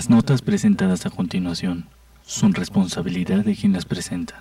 Las notas presentadas a continuación son responsabilidad de quien las presenta.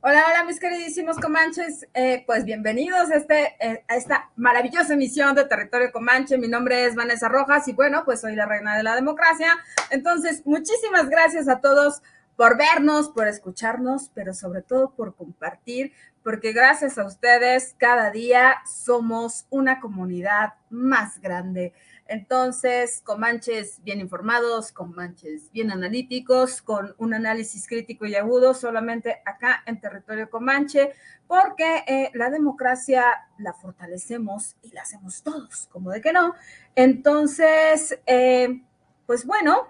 Hola, hola mis queridísimos comanches, eh, pues bienvenidos a, este, eh, a esta maravillosa emisión de Territorio Comanche. Mi nombre es Vanessa Rojas y bueno, pues soy la reina de la democracia. Entonces, muchísimas gracias a todos por vernos, por escucharnos, pero sobre todo por compartir, porque gracias a ustedes cada día somos una comunidad más grande. Entonces, Comanches bien informados, Comanches bien analíticos, con un análisis crítico y agudo solamente acá en territorio Comanche, porque eh, la democracia la fortalecemos y la hacemos todos, como de que no. Entonces, eh, pues bueno,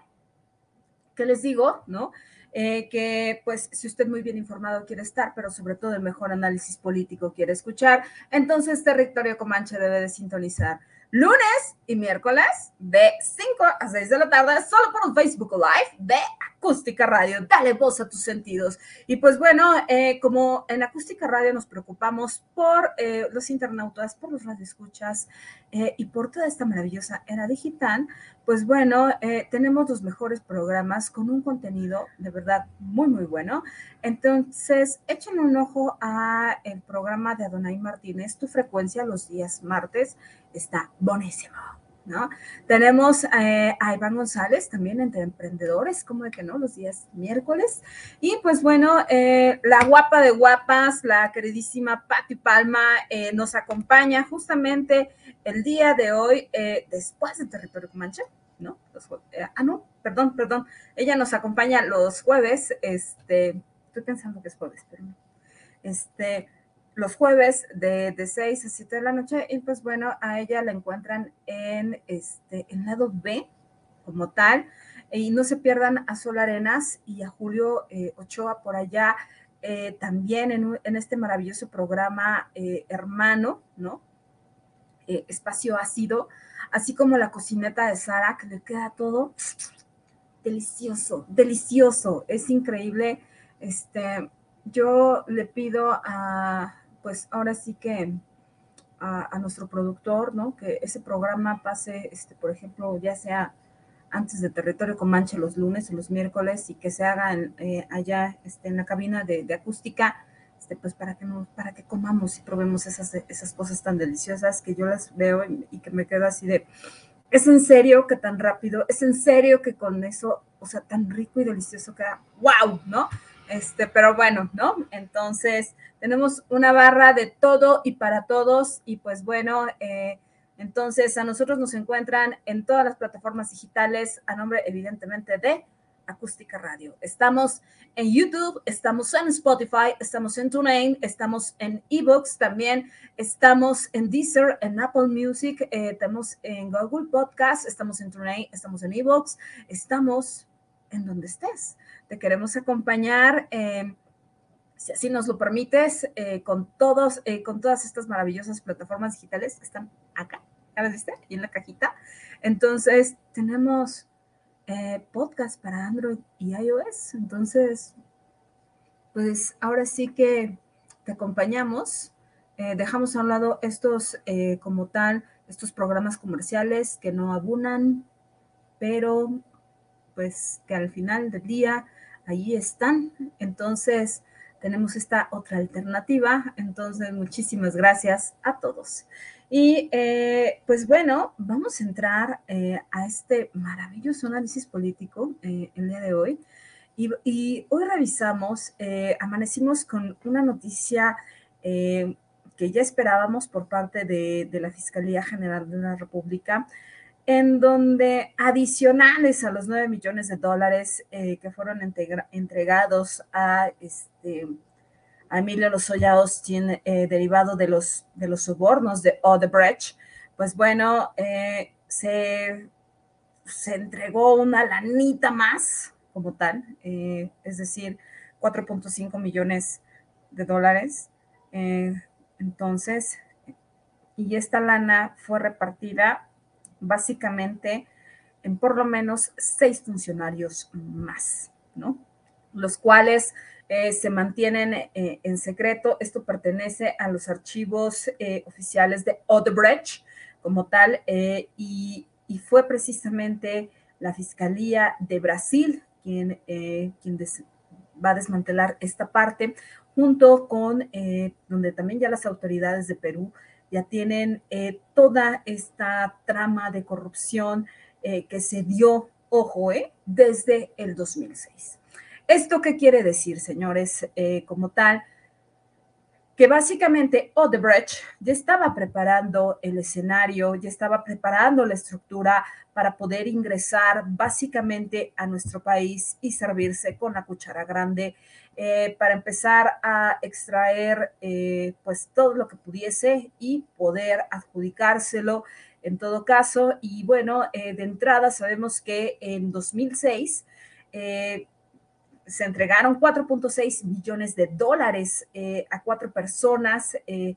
¿qué les digo? ¿No? Eh, que pues si usted muy bien informado quiere estar, pero sobre todo el mejor análisis político quiere escuchar, entonces Territorio Comanche debe de sintonizar lunes y miércoles de 5 a 6 de la tarde, solo por un Facebook Live de Acústica Radio. Dale voz a tus sentidos. Y pues bueno, eh, como en Acústica Radio nos preocupamos por eh, los internautas, por los radioescuchas eh, y por toda esta maravillosa era digital, pues bueno, tenemos los mejores programas con un contenido de verdad muy, muy bueno. Entonces, echen un ojo a el programa de Adonai Martínez, tu frecuencia los días martes está buenísimo. ¿No? Tenemos eh, a Iván González también entre emprendedores, como de que no, los días miércoles. Y pues bueno, eh, la guapa de guapas, la queridísima Patti Palma, eh, nos acompaña justamente el día de hoy, después de Territorio Comanche, ¿no? ah, no, perdón, perdón. Ella nos acompaña los jueves, este, estoy pensando que es jueves, pero no. Este, los jueves de, de 6 a 7 de la noche y pues bueno, a ella la encuentran en este en lado B como tal y no se pierdan a Sol Arenas y a Julio eh, Ochoa por allá eh, también en, en, este maravilloso programa eh, hermano, ¿no? espacio ácido, así como la cocineta de Sara, que le queda todo delicioso, delicioso, es increíble. Este, yo le pido a, pues ahora sí que a, nuestro productor, ¿no? Que ese programa pase, este, por ejemplo, ya sea antes de Territorio Comanche los lunes o los miércoles y que se haga eh, allá este, en la cabina de, acústica, este, pues para que, para que comamos y probemos esas, esas cosas tan deliciosas que yo las veo y, que me quedo así de, es en serio que tan rápido, es en serio que con eso, o sea, tan rico y delicioso queda, wow, ¿no? Este, pero bueno, ¿no? Entonces, tenemos una barra de todo y para todos y pues bueno, eh, entonces a nosotros nos encuentran en todas las plataformas digitales a nombre evidentemente de Acústica Radio. Estamos en YouTube, estamos en Spotify, estamos en TuneIn, estamos en eBooks también, estamos en Deezer, en Apple Music, eh, estamos en Google Podcast, estamos en TuneIn, estamos en eBooks, estamos en donde estés te queremos acompañar, eh, si así nos lo permites, eh, con, todos, eh, con todas estas maravillosas plataformas digitales que están acá, ¿ya viste? Y en la cajita. Entonces, tenemos podcast para Android y iOS. Entonces, pues ahora sí que te acompañamos. dejamos a un lado estos, como tal, estos programas comerciales que no abunan, pero pues que al final del día ahí están. Entonces, tenemos esta otra alternativa. Entonces, muchísimas gracias a todos. Y eh, pues bueno, vamos a entrar eh, a este maravilloso análisis político eh, el día de hoy. Y, hoy revisamos, amanecimos con una noticia que ya esperábamos por parte de la Fiscalía General de la República en donde adicionales a los 9 millones de dólares eh, que fueron entregados a, este, a Emilio Lozoya Austin, eh, derivado de los, de los sobornos de Odebrecht, pues bueno, eh, se, se, entregó una lanita más como tal, eh, es decir, 4.5 millones de dólares. entonces, y esta lana fue repartida básicamente en por lo menos seis funcionarios más, ¿no? Los cuales eh, se mantienen eh, en secreto. Esto pertenece a los archivos eh, oficiales de Odebrecht como tal, y, fue precisamente la Fiscalía de Brasil quien, quien va a desmantelar esta parte, junto con donde también ya las autoridades de Perú ya tienen toda esta trama de corrupción que se dio, ojo, desde el 2006. ¿Esto qué quiere decir, señores? Eh, como tal, que básicamente Odebrecht ya estaba preparando el escenario, ya estaba preparando la estructura para poder ingresar básicamente a nuestro país y servirse con la cuchara grande eh, para empezar a extraer eh, pues todo lo que pudiese y poder adjudicárselo en todo caso. Y bueno, de entrada sabemos que en 2006 se entregaron 4.6 millones de dólares eh, a cuatro personas eh,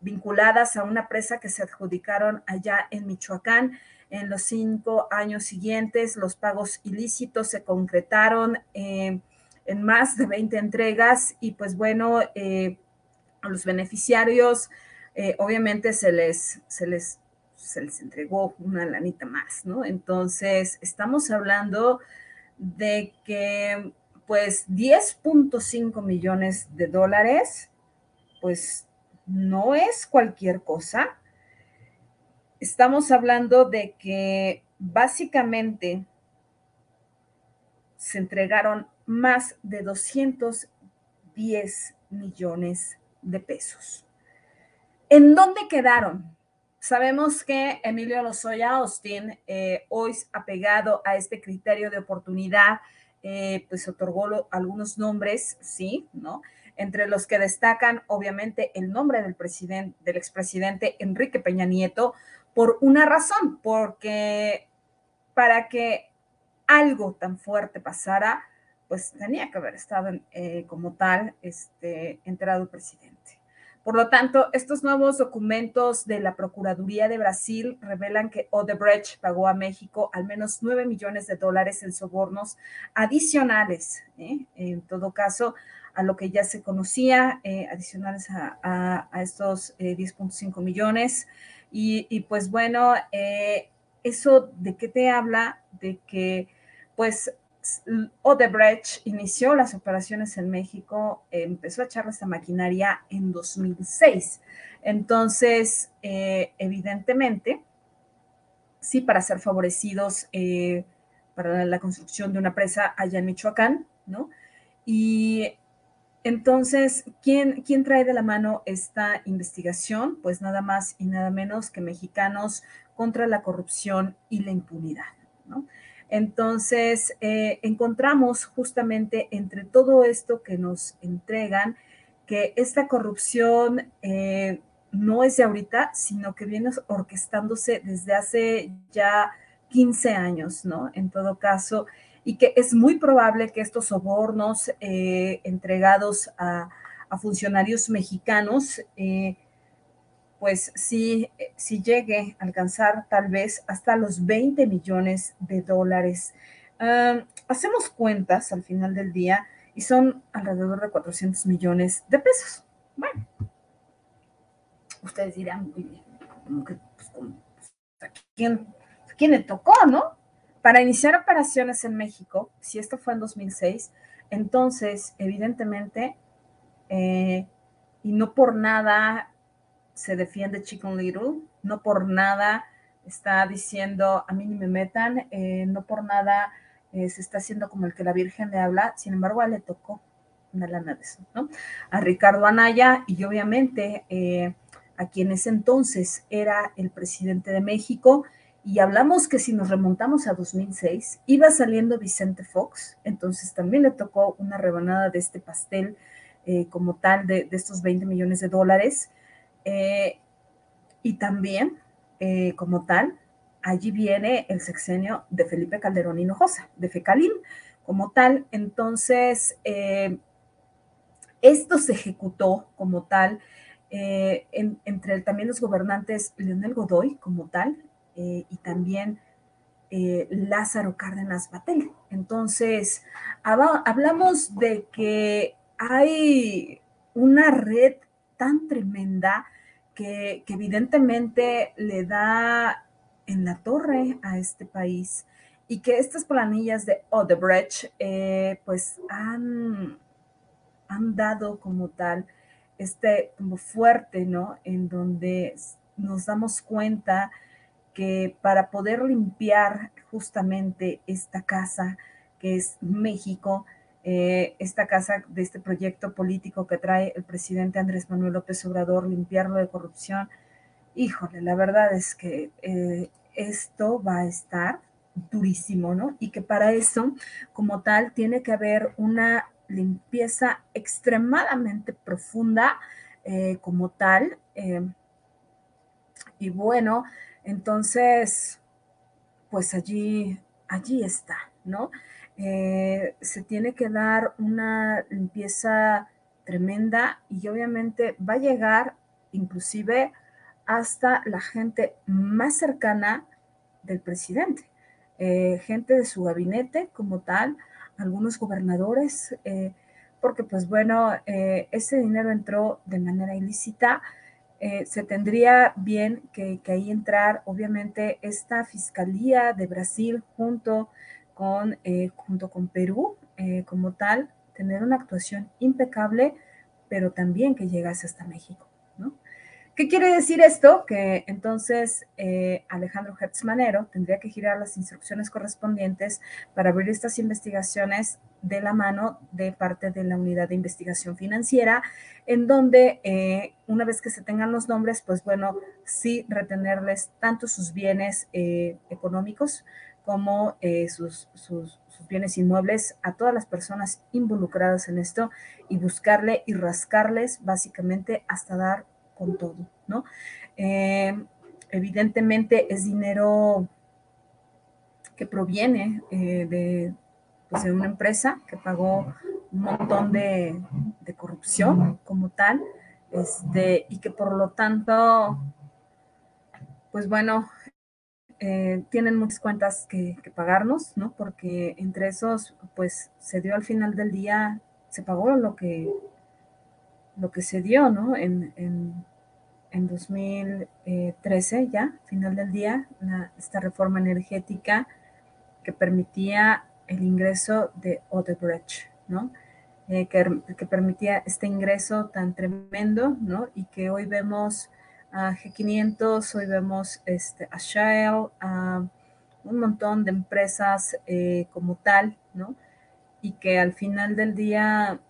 vinculadas a una presa que se adjudicaron allá en Michoacán. En los cinco años siguientes, los pagos ilícitos se concretaron eh, en más de 20 entregas y pues bueno, a los beneficiarios obviamente se les, se les se les entregó una lanita más, ¿no? Entonces, estamos hablando de que pues 10.5 millones de dólares, pues no es cualquier cosa. Estamos hablando de que básicamente se entregaron más de 210 millones de pesos. ¿En dónde quedaron? Sabemos que Emilio Lozoya Austin, eh, hoy apegado a este criterio de oportunidad, eh, pues otorgó algunos nombres, sí, ¿no? Entre los que destacan, obviamente, el nombre del presidente, del expresidente Enrique Peña Nieto, por una razón, porque para que algo tan fuerte pasara, pues tenía que haber estado eh, como tal este, enterado el presidente. Por lo tanto, estos nuevos documentos de la Procuraduría de Brasil revelan que Odebrecht pagó a México al menos 9 millones de dólares en sobornos adicionales, ¿eh? en todo caso, a lo que ya se conocía, eh, adicionales a, estos 10.5 eh, millones. Y, y, pues bueno, eso de qué te habla, de que pues Odebrecht inició las operaciones en México, empezó a echar esta maquinaria en 2006. Entonces, eh, evidentemente, sí, para ser favorecidos eh, para la construcción de una presa allá en Michoacán, ¿no? Y entonces, ¿quién, ¿quién trae de la mano esta investigación? Pues nada más y nada menos que mexicanos contra la corrupción y la impunidad, ¿no? Entonces, eh, encontramos justamente entre todo esto que nos entregan que esta corrupción eh, no es de ahorita, sino que viene orquestándose desde hace ya 15 años, ¿no? En todo caso, y que es muy probable que estos sobornos eh, entregados a, a, funcionarios mexicanos pues sí, sí llegue a alcanzar tal vez hasta los 20 millones de dólares. hacemos cuentas al final del día y son alrededor de 400 millones de pesos. Bueno, ustedes dirán, muy bien, pues, ¿a, quién, quién le tocó, no? Para iniciar operaciones en México, si esto fue en 2006, entonces, evidentemente, eh, y no por nada se defiende Chicken Little, no por nada está diciendo a mí ni me metan, eh, no por nada eh, se está haciendo como el que la Virgen le habla, sin embargo le tocó una lana de eso, ¿no? A Ricardo Anaya y obviamente eh, a quien ese entonces era el presidente de México, y hablamos que si nos remontamos a 2006, iba saliendo Vicente Fox, entonces también le tocó una rebanada de este pastel como tal de, de estos 20 millones de dólares. Eh, y también eh, como tal, allí viene el sexenio de Felipe Calderón Hinojosa, de FECALIN, como tal. Entonces, eh, esto se ejecutó como tal eh, entre también los gobernantes Leonel Godoy como tal y también Lázaro Cárdenas Batel. Entonces, hablamos de que hay una red tan tremenda que, evidentemente le da en la torre a este país y que estas planillas de Odebrecht eh, pues han, han dado como tal este como fuerte, ¿no? En donde nos damos cuenta que para poder limpiar justamente esta casa que es México, eh, esta casa de este proyecto político que trae el presidente Andrés Manuel López Obrador, limpiarlo de corrupción. Híjole, la verdad es que eh, esto va a estar durísimo, ¿no? Y que para eso, como tal, tiene que haber una limpieza extremadamente profunda eh, como tal. y bueno, entonces, pues allí, allí está, ¿no? Eh, se tiene que dar una limpieza tremenda y obviamente va a llegar inclusive hasta la gente más cercana del presidente, eh, gente de su gabinete como tal, algunos gobernadores, eh, porque pues bueno, ese dinero entró de manera ilícita. se tendría bien que, que, ahí entrar, obviamente, esta Fiscalía de Brasil junto eh, junto con Perú eh, como tal, tener una actuación impecable, pero también que llegase hasta México. ¿no? ¿Qué quiere decir esto? Que entonces eh, Alejandro Hertz Manero tendría que girar las instrucciones correspondientes para abrir estas investigaciones de la mano de parte de la unidad de investigación financiera, en donde una vez que se tengan los nombres, pues bueno, sí retenerles tanto sus bienes económicos como eh, sus, sus, bienes inmuebles a todas las personas involucradas en esto y buscarle y rascarles básicamente hasta dar con todo, ¿no? Eh, evidentemente es dinero que proviene eh, pues, de, una empresa que pagó un montón de, de corrupción como tal, este, y que por lo tanto, pues bueno, eh, tienen muchas cuentas que, pagarnos, ¿no? Porque entre esos, pues se dio al final del día, se pagó lo que, lo que se dio, ¿no? En, en, 2013 ya, final del día, esta reforma energética que permitía el ingreso de Odebrecht, ¿no? Eh, que, que, permitía este ingreso tan tremendo, ¿no? Y que hoy vemos a G500, hoy vemos este, a Shell, a un montón de empresas eh, como tal, ¿no? Y que al final del día,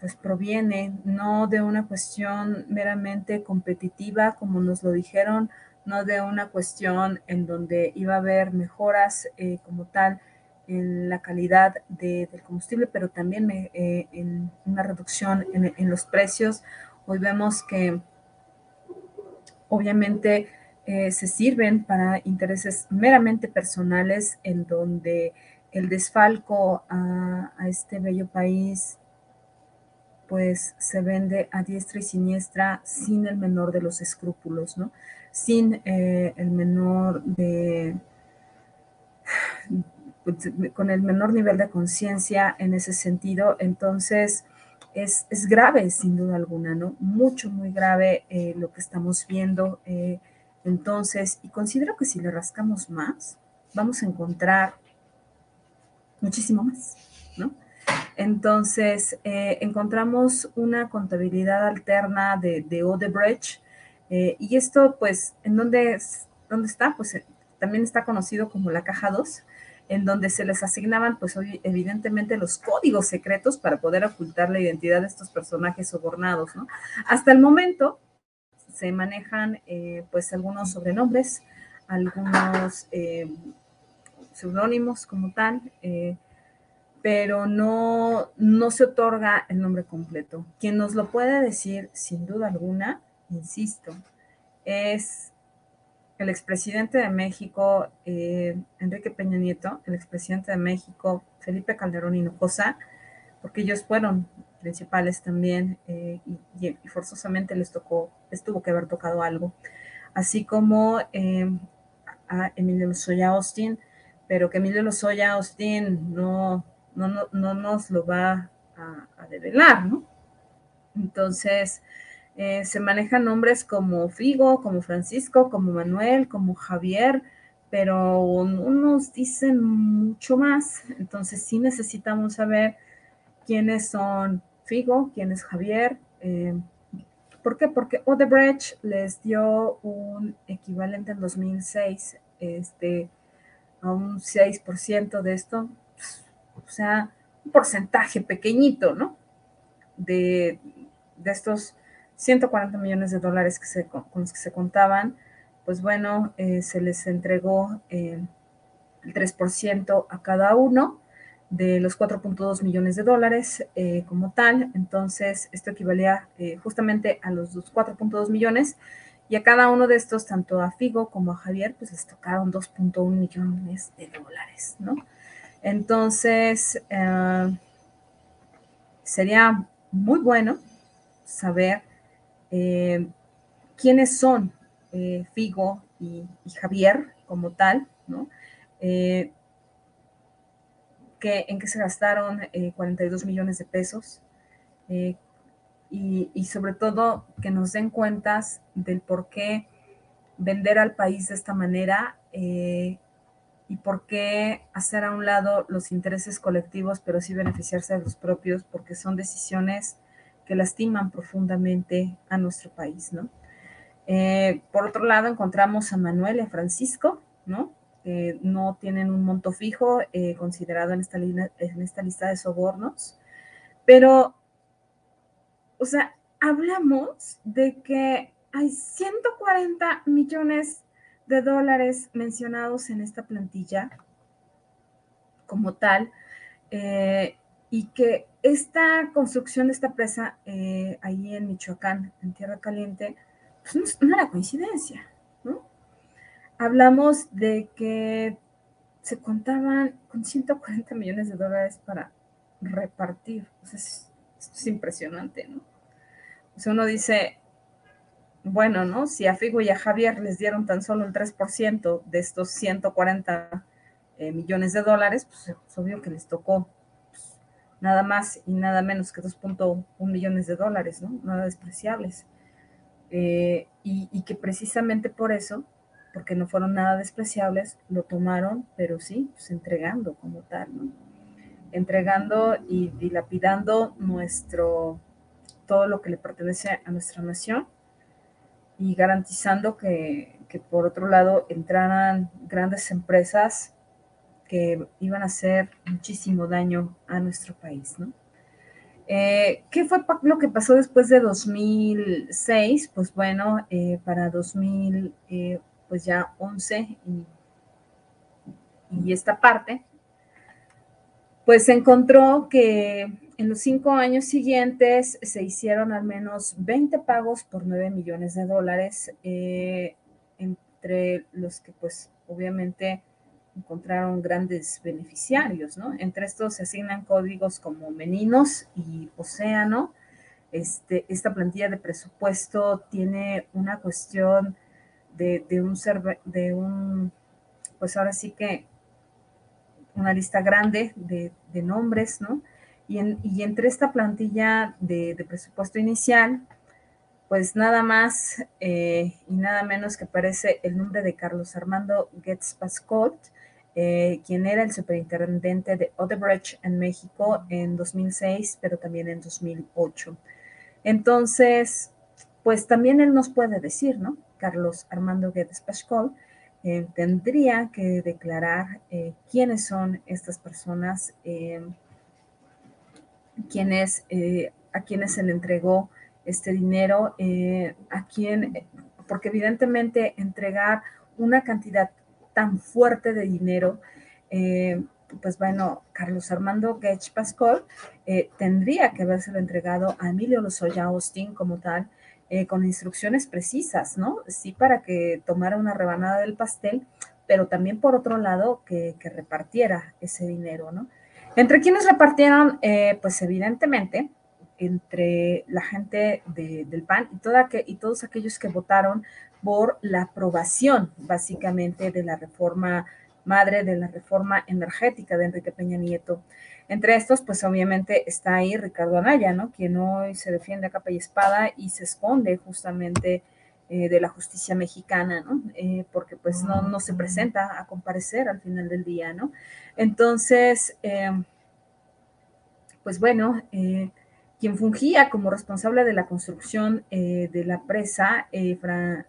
pues proviene no de una cuestión meramente competitiva, como nos lo dijeron, no de una cuestión en donde iba a haber mejoras eh, como tal en la calidad del combustible, pero también eh, en una reducción en, en los precios. Hoy vemos que obviamente eh, se sirven para intereses meramente personales en donde el desfalco a, este bello país pues se vende a diestra y siniestra sin el menor de los escrúpulos, ¿no? Sin eh, el menor de, pues, con el menor nivel de conciencia en ese sentido. Entonces, es, grave, sin duda alguna, ¿no? Mucho, muy grave eh, lo que estamos viendo. Eh, entonces, y considero que si le rascamos más, vamos a encontrar muchísimo más, ¿no? Entonces, eh, encontramos una contabilidad alterna de, de Odebrecht, y esto, pues, ¿en dónde, dónde está? Pues también está conocido como la caja 2, en donde se les asignaban, pues evidentemente, los códigos secretos para poder ocultar la identidad de estos personajes sobornados. Hasta el momento se manejan, eh, pues, algunos sobrenombres, algunos eh, seudónimos como tal, eh, pero no, no se otorga el nombre completo. Quien nos lo puede decir, sin duda alguna, insisto, es el expresidente de México, eh, Enrique Peña Nieto, el expresidente de México, Felipe Calderón Hinojosa, porque ellos fueron principales también eh, y, forzosamente les tocó, les tuvo que haber tocado algo, así como eh, a Emilio Lozoya Austin, pero que Emilio Lozoya Austin no, no, no, nos lo va a, a develar, ¿no? Entonces, eh, se manejan nombres como Figo, como Francisco, como Manuel, como Javier, pero no nos dicen mucho más. Entonces sí necesitamos saber quiénes son Figo, quién es Javier. Eh, ¿Por qué? Porque Odebrecht les dio un equivalente en 2006 este, a un 6% de esto, o sea, un porcentaje pequeñito, ¿no? De, de estos 140 millones de dólares que se, con los que se contaban, pues bueno, eh, se les entregó eh, el 3% a cada uno de los 4.2 millones de dólares eh, como tal. Entonces, esto equivalía justamente a los 4.2 millones y a cada uno de estos, tanto a Figo como a Javier, pues les tocaron 2.1 millones de dólares, ¿no? Entonces, sería muy bueno saber eh, quiénes son eh, Figo y, Javier como tal, ¿no? Eh, en qué se gastaron 42 millones de pesos y, sobre todo que nos den cuentas del por qué vender al país de esta manera y por qué hacer a un lado los intereses colectivos, pero sí beneficiarse de los propios, porque son decisiones que lastiman profundamente a nuestro país, ¿no? Eh, por otro lado, encontramos a Manuel y a Francisco, ¿no? Que no tienen un monto fijo eh, considerado en esta, en esta lista de sobornos, pero, o sea, hablamos de que hay 140 millones de dólares mencionados en esta plantilla como tal, eh, y que esta construcción de esta presa eh, ahí en Michoacán, en Tierra Caliente, pues no, era coincidencia, ¿no? Hablamos de que se contaban con 140 millones de dólares para repartir. es, esto es impresionante, ¿no? O uno dice, bueno, ¿no? Si a Figo y a Javier les dieron tan solo el 3% de estos 140 eh, millones de dólares, pues es obvio que les tocó nada más y nada menos que 2.1 millones de dólares, ¿no? Nada despreciables. Eh, y, que precisamente por eso, porque no fueron nada despreciables, lo tomaron, pero sí, pues entregando como tal, ¿no? Entregando y dilapidando nuestro, todo lo que le pertenece a nuestra nación y garantizando que, que por otro lado entraran grandes empresas que iban a hacer muchísimo daño a nuestro país, ¿no? Eh, ¿Qué fue lo que pasó después de 2006? Pues bueno, eh, para 2000, eh, pues ya 11 y, y, esta parte, pues se encontró que en los cinco años siguientes se hicieron al menos 20 pagos por 9 millones de dólares, entre los que pues obviamente encontraron grandes beneficiarios, ¿no? Entre estos se asignan códigos como Meninos y Océano. Este, esta plantilla de presupuesto tiene una cuestión de, un, de un, pues ahora sí que una lista grande de, nombres, ¿no? Y, entre esta plantilla de, presupuesto inicial, pues nada más eh, y nada menos que aparece el nombre de Carlos Armando Getz Pascot, eh, quien era el superintendente de Odebrecht en México en 2006, pero también en 2008. Entonces, pues también él nos puede decir, ¿no? Carlos Armando Guedes Pascual eh, tendría que declarar eh, quiénes son estas personas, quiénes, a quienes se le entregó este dinero, a quién, porque evidentemente entregar una cantidad tan fuerte de dinero, eh, pues bueno, Carlos Armando Gech Pascual eh, tendría que habérselo entregado a Emilio Lozoya Austin como tal, eh, con instrucciones precisas, ¿no? Sí, para que tomara una rebanada del pastel, pero también por otro lado que, repartiera ese dinero, ¿no? Entre quienes repartieron, pues evidentemente, entre la gente del PAN y, toda que, y todos aquellos que votaron por la aprobación, básicamente, de la reforma madre, de la reforma energética de Enrique Peña Nieto. Entre estos, pues obviamente está ahí Ricardo Anaya, ¿no? Quien hoy se defiende a capa y espada y se esconde justamente eh, de la justicia mexicana, ¿no? Eh, porque pues no, no, se presenta a comparecer al final del día, ¿no? Entonces, em, pues bueno, eh, quien fungía como responsable de la construcción de la presa,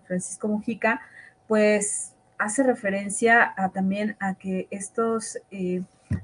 Francisco Mujica, pues hace referencia a, también a que estos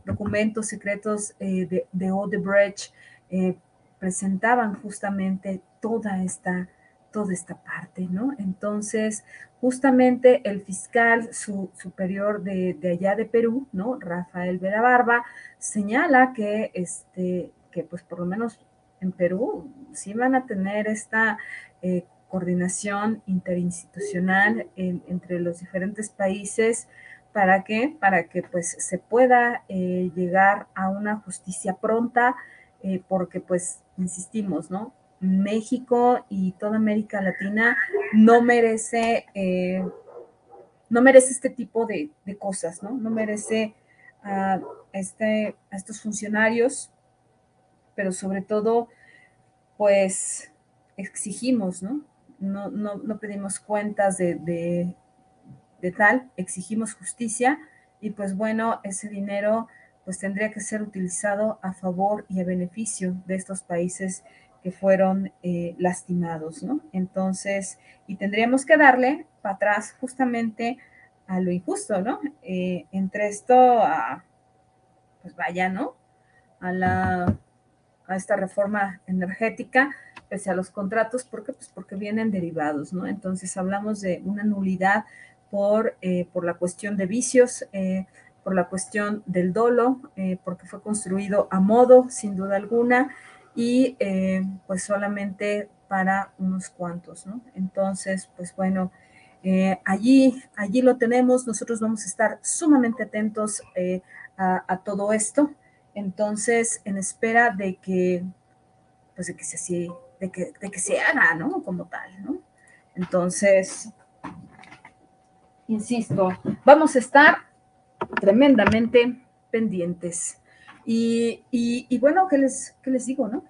documentos secretos eh, de, de, Odebrecht eh, presentaban justamente toda esta, toda esta parte, ¿no? Entonces, justamente el fiscal superior de, allá de Perú, ¿no? Rafael Vera Barba, señala que, este, que pues por lo menos en Perú sí van a tener esta eh, coordinación interinstitucional entre los diferentes países ¿Para qué? Para que pues se pueda eh, llegar a una justicia pronta, eh, porque pues insistimos, ¿no? México y toda América Latina no merece, eh, no merece este tipo de, cosas, ¿no? No merece a, este, a estos funcionarios, pero sobre todo, pues exigimos, ¿no? No, no, pedimos cuentas de, de tal, exigimos justicia y pues bueno, ese dinero pues tendría que ser utilizado a favor y a beneficio de estos países que fueron eh, lastimados, ¿no? Entonces, y tendríamos que darle para atrás justamente a lo injusto, ¿no? Eh, entre esto, a, pues vaya, ¿no? A la, a esta reforma energética, pese a los contratos, ¿por qué? Pues porque vienen derivados, ¿no? Entonces hablamos de una nulidad por, eh, por la cuestión de vicios, eh, por la cuestión del dolo, eh, porque fue construido a modo, sin duda alguna, y pues solamente para unos cuantos, ¿no? Entonces, pues bueno, allí, allí lo tenemos, nosotros vamos a estar sumamente atentos a, todo esto, entonces, en espera de que, pues de que se, de que, de que se haga, ¿no? Como tal, ¿no? Entonces, insisto, vamos a estar tremendamente pendientes. Y, bueno, ¿qué les, les digo, no?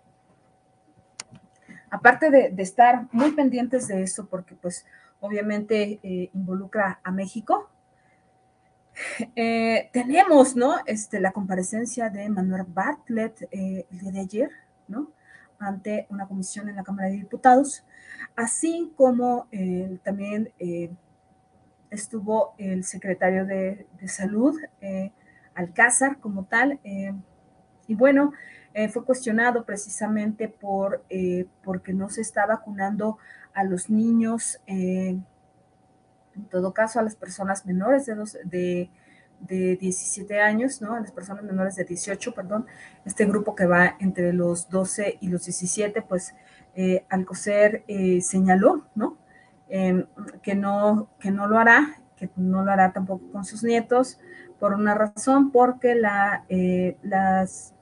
Aparte de, estar muy pendientes de eso, porque pues obviamente eh, involucra a México, eh, tenemos, ¿no? Este, la comparecencia de Manuel Bartlett eh, el día de ayer, ¿no? Ante una comisión en la Cámara de Diputados, así como también estuvo el secretario de, Salud, eh, Alcázar, como tal, eh, y bueno, eh, fue cuestionado precisamente por porque no se está vacunando a los niños, en todo caso a las personas menores de, de, de 17 años, ¿no? A las personas menores de 18, perdón, este grupo que va entre los 12 y los 17, pues Alcocer señaló, ¿no? Em, que, no, que no lo hará, que no lo hará tampoco con sus nietos, por una razón, porque la, eh, las,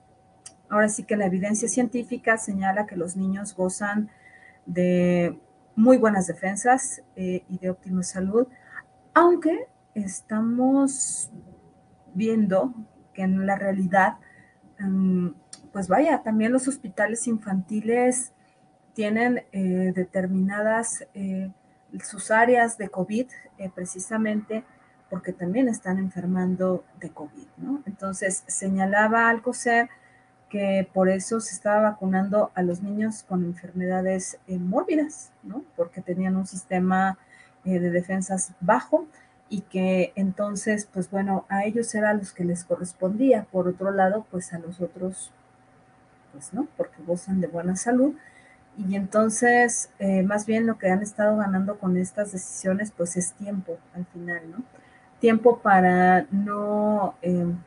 ahora sí que la evidencia científica señala que los niños gozan de muy buenas defensas eh, y de óptima salud, aunque estamos viendo que en la realidad, mm, pues vaya, también los hospitales infantiles tienen eh, determinadas sus áreas de COVID eh, precisamente porque también están enfermando de COVID, ¿no? Entonces, señalaba Alcocer que por eso se estaba vacunando a los niños con enfermedades eh, mórbidas, ¿no? Porque tenían un sistema eh, de defensas bajo y que entonces, pues bueno, a ellos eran los que les correspondía. Por otro lado, pues a los otros, pues no, porque gozan de buena salud y entonces, eh, más bien lo que han estado ganando con estas decisiones, pues es tiempo al final, ¿no? Tiempo para no, em,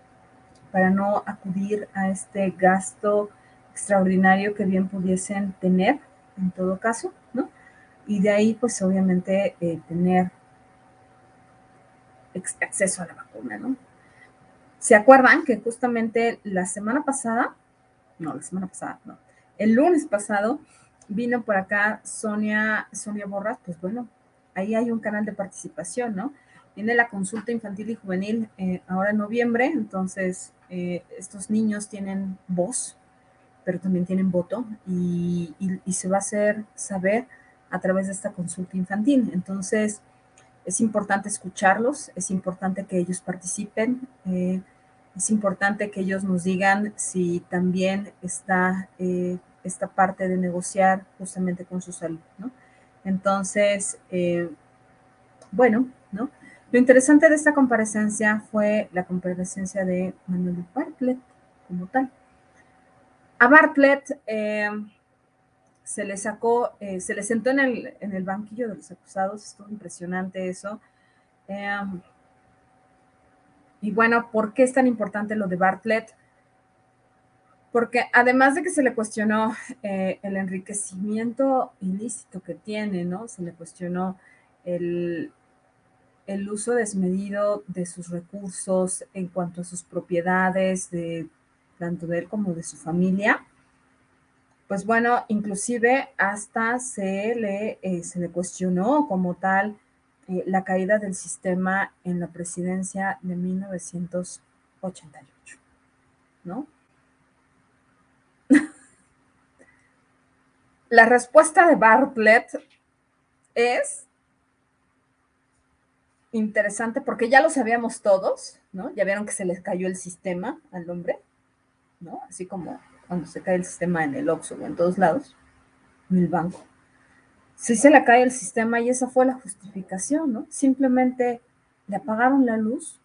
para no acudir a este gasto extraordinario que bien pudiesen tener, en todo caso, ¿no? y de ahí pues obviamente eh, tener acceso a la vacuna, ¿no? ¿Se acuerdan que justamente la semana pasada, no, la semana pasada, no, el lunes pasado vino por acá Sonia, Sonia Borras, pues bueno, ahí hay un canal de participación, ¿no? Viene la consulta infantil y juvenil eh, ahora en noviembre, entonces eh, estos niños tienen voz, pero también tienen voto y, se va a hacer saber a través de esta consulta infantil. Entonces, es importante escucharlos, es importante que ellos participen, eh, es importante que ellos nos digan si también está esta parte de negociar justamente con su salud, ¿no? Entonces, bueno, ¿no? Lo interesante de esta comparecencia fue la comparecencia de Manuel Bartlett como tal. A Bartlett eh, se le sacó, eh, se le sentó en el, en el, banquillo de los acusados, estuvo impresionante eso. Eh, y bueno, ¿por qué es tan importante lo de Bartlett? Porque además de que se le cuestionó el enriquecimiento ilícito que tiene, ¿no? Se le cuestionó el, el uso desmedido de sus recursos en cuanto a sus propiedades, de tanto de él como de su familia, pues bueno, inclusive hasta se le, eh, se le cuestionó como tal eh, la caída del sistema en la presidencia de 1988, ¿no? la respuesta de Bartlett es interesante porque ya lo sabíamos todos, ¿no? Ya vieron que se les cayó el sistema al hombre, ¿no? Así como cuando se cae el sistema en el Oxxo o en todos lados, en el banco. Sí se le cae el sistema y esa fue la justificación, ¿no? Simplemente le apagaron la luz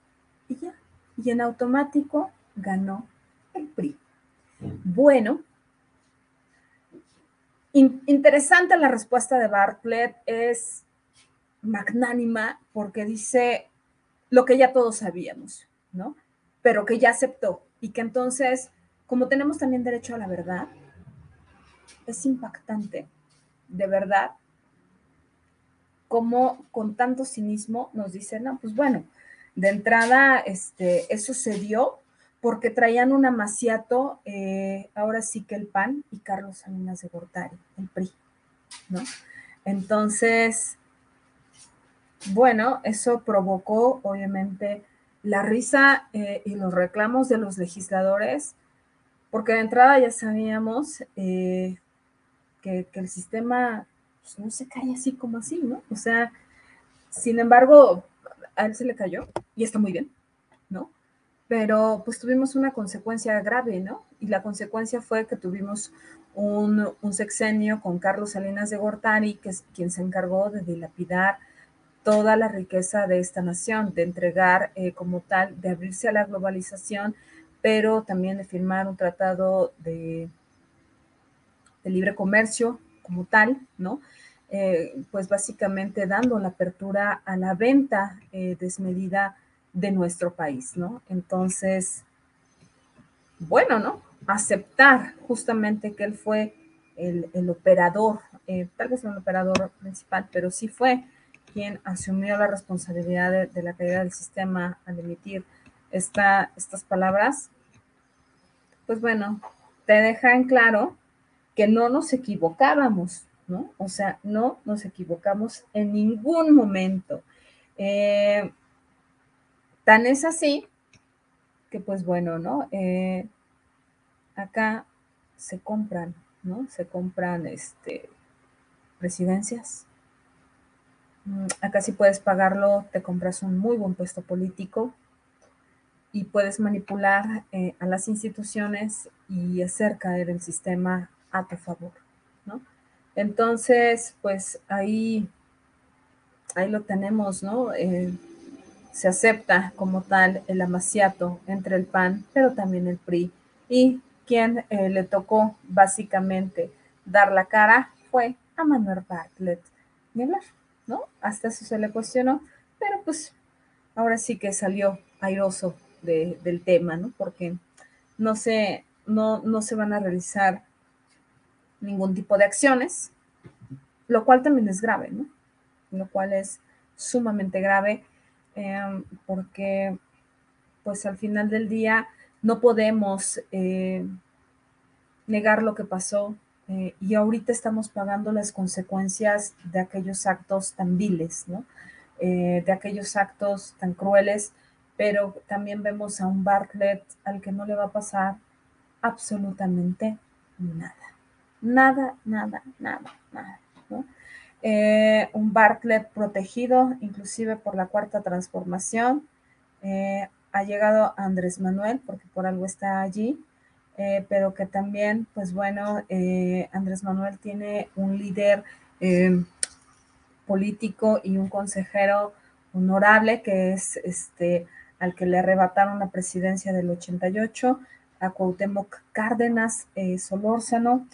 y ya. Y en automático ganó el PRI. Bueno, interesante la respuesta de Bartlett es magnánima porque dice lo que ya todos sabíamos, ¿no? Pero que ya aceptó y que entonces, como tenemos también derecho a la verdad, es impactante, de verdad, como con tanto cinismo nos dicen, no, pues bueno, de entrada, este, eso se dio porque traían un amaciato, eh, ahora sí que el PAN y Carlos Salinas de Gortari, el PRI, ¿no? Entonces, bueno, eso provocó obviamente la risa eh, y los reclamos de los legisladores, porque de entrada ya sabíamos eh, que, el sistema pues, no se cae así como así, ¿no? O sea, sin embargo, a él se le cayó y está muy bien, ¿no? Pero pues tuvimos una consecuencia grave, ¿no? Y la consecuencia fue que tuvimos un, sexenio con Carlos Salinas de Gortari, que es quien se encargó de dilapidar toda la riqueza de esta nación, de entregar eh, como tal, de abrirse a la globalización, pero también de firmar un tratado de, libre comercio como tal, ¿no? Eh, pues básicamente dando la apertura a la venta eh, desmedida de nuestro país, ¿no? Entonces, bueno, ¿no? Aceptar justamente que él fue el, el operador, tal vez no el operador principal, pero sí fue quien asumió la responsabilidad de, la caída del sistema al emitir esta, estas palabras, pues bueno, te deja en claro que no nos equivocábamos, ¿no? O sea, no nos equivocamos en ningún momento. Eh, tan es así que pues bueno, ¿no? Eh, acá se compran, ¿no? Se compran este, presidencias, acá si puedes pagarlo, te compras un muy buen puesto político y puedes manipular eh, a las instituciones y hacer caer el sistema a tu favor, ¿no? Entonces, pues ahí, ahí lo tenemos, ¿no? Eh, se acepta como tal el amaciato entre el PAN, pero también el PRI. Y quien eh, le tocó básicamente dar la cara fue a Manuel Bartlett. ¿No? Hasta eso se le cuestionó, pero pues ahora sí que salió airoso del tema, ¿no? Porque no se, no, no se van a realizar ningún tipo de acciones. lo cual también es grave, ¿no? Lo cual es sumamente grave em, porque pues al final del día no podemos eh, negar lo que pasó eh, y ahorita estamos pagando las consecuencias de aquellos actos tan viles, ¿no? Eh, de aquellos actos tan crueles, pero también vemos a un Bartlett al que no le va a pasar absolutamente nada. Nada, nada, nada, nada. Eh, un Bartlett protegido, inclusive por la cuarta transformación. Ha llegado Andrés Manuel, porque por algo está allí, eh, pero que también, pues bueno, Andrés Manuel tiene un líder político y un consejero honorable, que es este al que le arrebataron la presidencia del 88, a Cuauhtémoc Cárdenas Solórzano,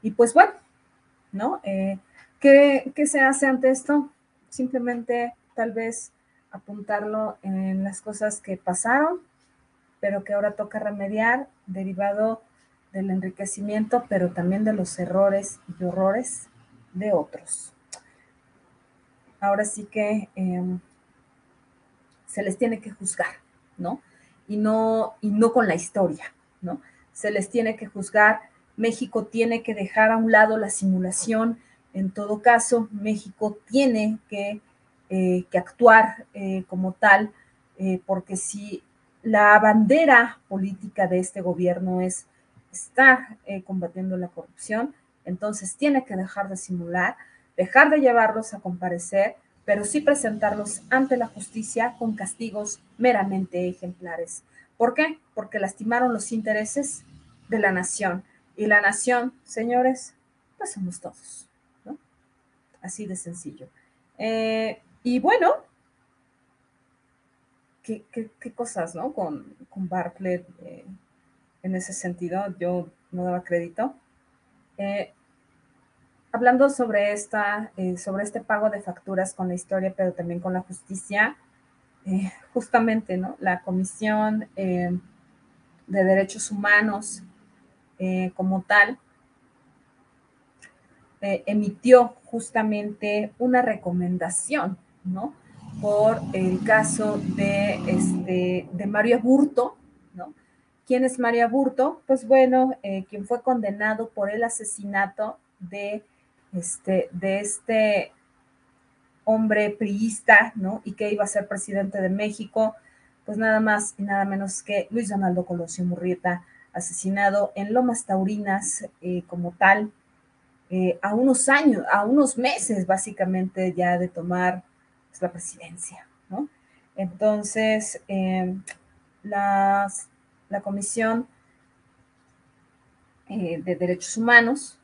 y pues bueno, ¿no? ¿Qué, se hace ante esto? Simplemente tal vez apuntarlo en las cosas que pasaron, pero que ahora toca remediar derivado del enriquecimiento, pero también de los errores y horrores de otros. Ahora sí que em, se les tiene que juzgar, ¿no? Y no, y no con la historia, ¿no? Se les tiene que juzgar. México tiene que dejar a un lado la simulación en todo caso, México tiene que, eh, actuar eh, como tal, eh, porque si la bandera política de este gobierno es estar combatiendo la corrupción, entonces tiene que dejar de simular, dejar de llevarlos a comparecer, pero sí presentarlos ante la justicia con castigos meramente ejemplares. ¿Por qué? Porque lastimaron los intereses de la nación. Y la nación, señores, pues somos todos. Así de sencillo. Eh, y bueno, ¿qué, cosas, ¿no? Con, con Bartlett eh, en ese sentido, yo no daba crédito. Eh, hablando sobre, esta, sobre este pago de facturas con la historia, pero también con la justicia, justamente, ¿no? La Comisión de Derechos Humanos como tal, eh, emitió justamente una recomendación, ¿no? Por el caso de, este, de Mario Burto, ¿no? ¿Quién es María Burto? Pues bueno, eh, quien fue condenado por el asesinato de este, de este hombre priista, ¿no? Y que iba a ser presidente de México, pues nada más y nada menos que Luis Donaldo Colosio Murrieta, asesinado en Lomas Taurinas eh, como tal, eh, a unos años, a unos meses básicamente ya de tomar pues, la presidencia, ¿no? Entonces, em, la Comisión eh, de Derechos Humanos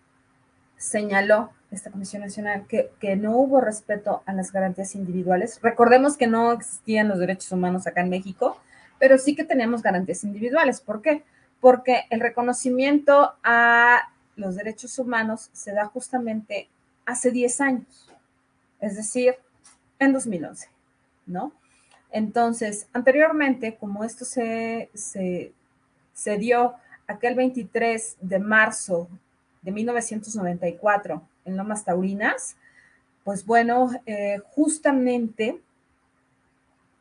señaló, esta Comisión Nacional, que, que, no hubo respeto a las garantías individuales. Recordemos que no existían los derechos humanos acá en México, pero sí que teníamos garantías individuales. ¿Por qué? Porque el reconocimiento a los derechos humanos se da justamente hace 10 años, es decir, en 2011, ¿no? Entonces, anteriormente, como esto se, se, dio aquel 23 de marzo de 1994 en Lomas Taurinas, pues bueno, eh, justamente,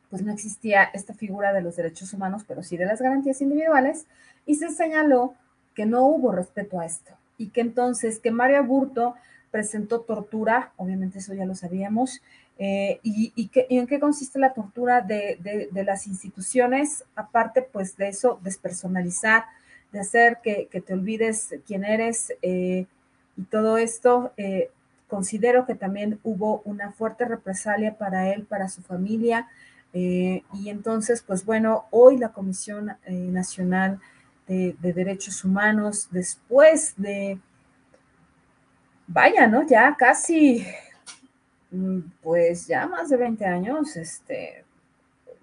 pues no existía esta figura de los derechos humanos, pero sí de las garantías individuales, y se señaló que no hubo respeto a esto y que entonces que María Burto presentó tortura, obviamente eso ya lo sabíamos, eh, y, en qué consiste la tortura de, las instituciones, aparte pues de eso, despersonalizar, de hacer que, te olvides quién eres eh, y todo esto, eh, considero que también hubo una fuerte represalia para él, para su familia, y entonces pues bueno, hoy la Comisión Nacional de, derechos humanos después de, vaya, ¿no? Ya casi, pues ya más de 20 años, este,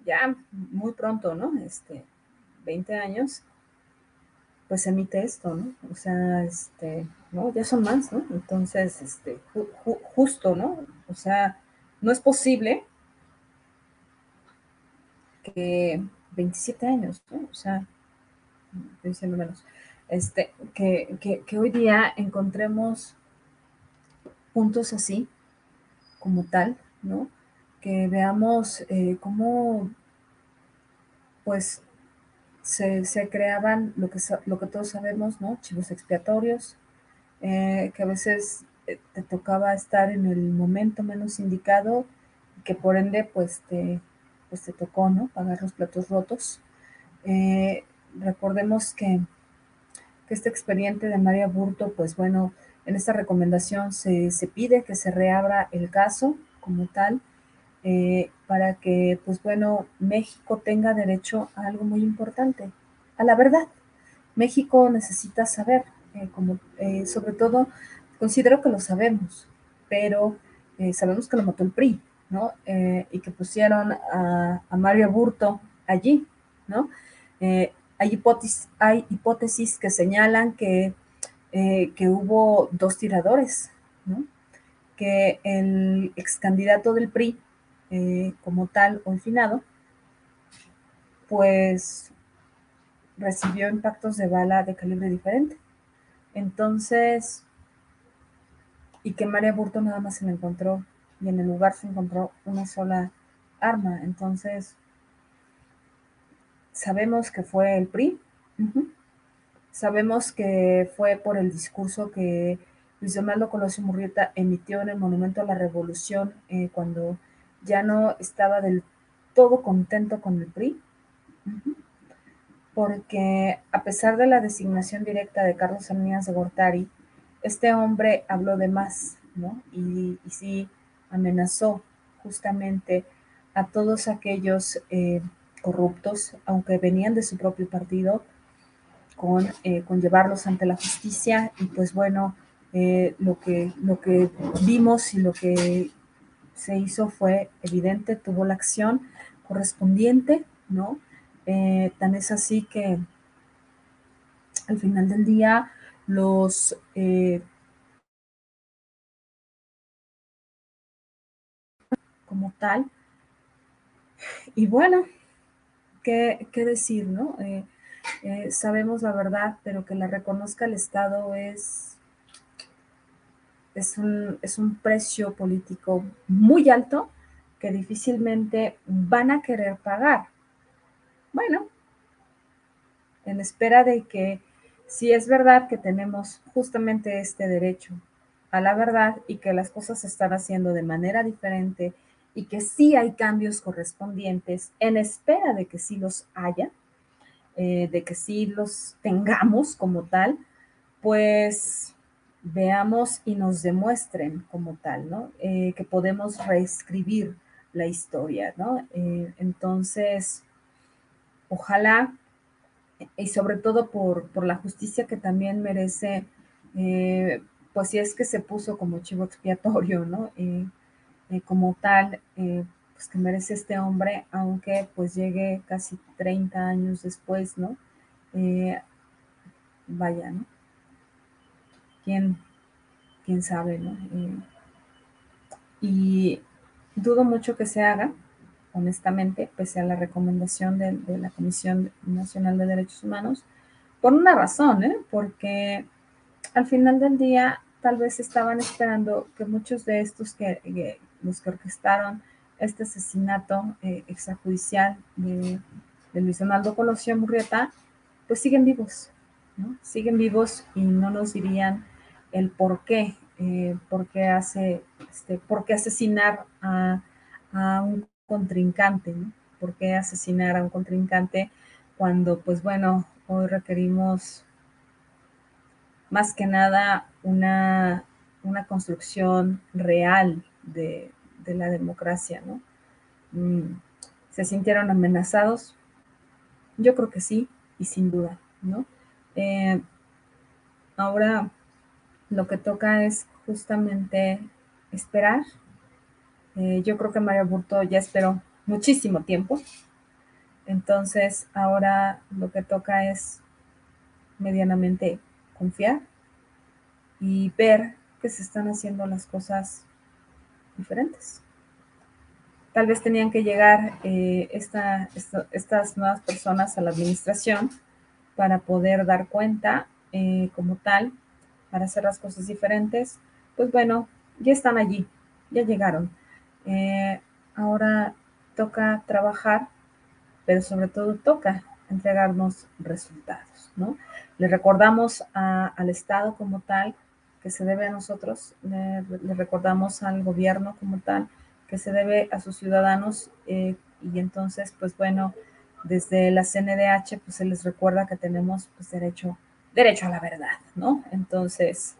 ya muy pronto, ¿no? Este, 20 años, pues emite esto, ¿no? O sea, este, ¿no? Ya son más, ¿no? Entonces, este, justo, ¿no? O sea, no es posible que 27 años, ¿no? O sea, estoy menos, este, que, hoy día encontremos puntos así, como tal, ¿no? Que veamos eh, cómo, pues, se, creaban lo que, lo que todos sabemos, ¿no? Chivos expiatorios, eh, que a veces eh, te tocaba estar en el momento menos indicado y que por ende, pues, te, pues, te tocó, ¿no? Pagar los platos rotos. recordemos que, que este expediente de María Burto, pues bueno, en esta recomendación se, pide que se reabra el caso como tal eh, para que, pues bueno, México tenga derecho a algo muy importante, a la verdad. México necesita saber, eh, como, eh, sobre todo, considero que lo sabemos, pero sabemos que lo mató el PRI, ¿no? y que pusieron a, a Mario Burto allí, ¿no? hay, hipótesis, hay hipótesis que señalan que eh, que hubo dos tiradores, ¿no? que el ex candidato del PRI, eh, como tal, o finado, pues recibió impactos de bala de calibre diferente. Entonces, y que María Burto nada más se le encontró, y en el lugar se encontró una sola arma. Entonces, sabemos que fue el PRI. Sabemos que fue por el discurso que Luis Donaldo Colosio Murrieta emitió en el Monumento a la Revolución eh, cuando ya no estaba del todo contento con el PRI, porque a pesar de la designación directa de Carlos Salinas de Gortari, este hombre habló de más, ¿no? Y, sí amenazó justamente a todos aquellos eh, corruptos, aunque venían de su propio partido, con, eh, con llevarlos ante la justicia y pues bueno, eh, lo, que, lo que vimos y lo que se hizo fue evidente, tuvo la acción correspondiente, ¿no? Eh, tan es así que al final del día los como tal. Y bueno, ¿qué, qué decir, no? Sabemos la verdad, pero que la reconozca el Estado es, es, un, es un precio político muy alto que difícilmente van a querer pagar. Bueno, en espera de que si es verdad que tenemos justamente este derecho a la verdad y que las cosas se están haciendo de manera diferente y que sí hay cambios correspondientes en espera de que sí los haya, eh, de que sí los tengamos como tal, pues veamos y nos demuestren como tal, ¿no? Eh, que podemos reescribir la historia, ¿no? Eh, entonces, ojalá, y sobre todo por, por, la justicia que también merece, pues si es que se puso como chivo expiatorio, ¿no? como tal, pues, que merece este hombre, aunque pues llegue casi 30 años después, ¿no? Eh, vaya, ¿no? ¿Quién, quién sabe, ¿no? Eh, y dudo mucho que se haga, honestamente, pese a la recomendación de, la Comisión Nacional de Derechos Humanos, por una razón, ¿eh? Porque al final del día tal vez estaban esperando que muchos de estos que los que orquestaron este asesinato eh, extrajudicial de, Luis Donaldo Colosio Murrieta, pues siguen vivos. Siguen vivos y no nos dirían el por qué, eh, por qué hace, este, por qué asesinar a, un contrincante, ¿no? ¿Por qué asesinar a un contrincante cuando, pues bueno, hoy requerimos más que nada una, una construcción real de, de la democracia, ¿no? Mm, ¿Se sintieron amenazados? Yo creo que sí, y sin duda, ¿no? Eh, ahora lo que toca es justamente esperar. Eh, yo creo que Mario Burto ya esperó muchísimo tiempo. Entonces, ahora lo que toca es medianamente confiar y ver que se están haciendo las cosas diferentes. Tal vez tenían que llegar eh, estas nuevas personas a la administración para poder dar cuenta eh, como tal, para hacer las cosas diferentes. Pues bueno, ya están allí, ya llegaron. Eh, ahora toca trabajar, pero sobre todo toca entregarnos resultados, ¿no? Le recordamos al Estado como tal que se debe a nosotros, le, recordamos al gobierno como tal que se debe a sus ciudadanos eh, y entonces, pues bueno, desde la CNDH, pues se les recuerda que tenemos pues derecho, derecho a la verdad, ¿no? Entonces,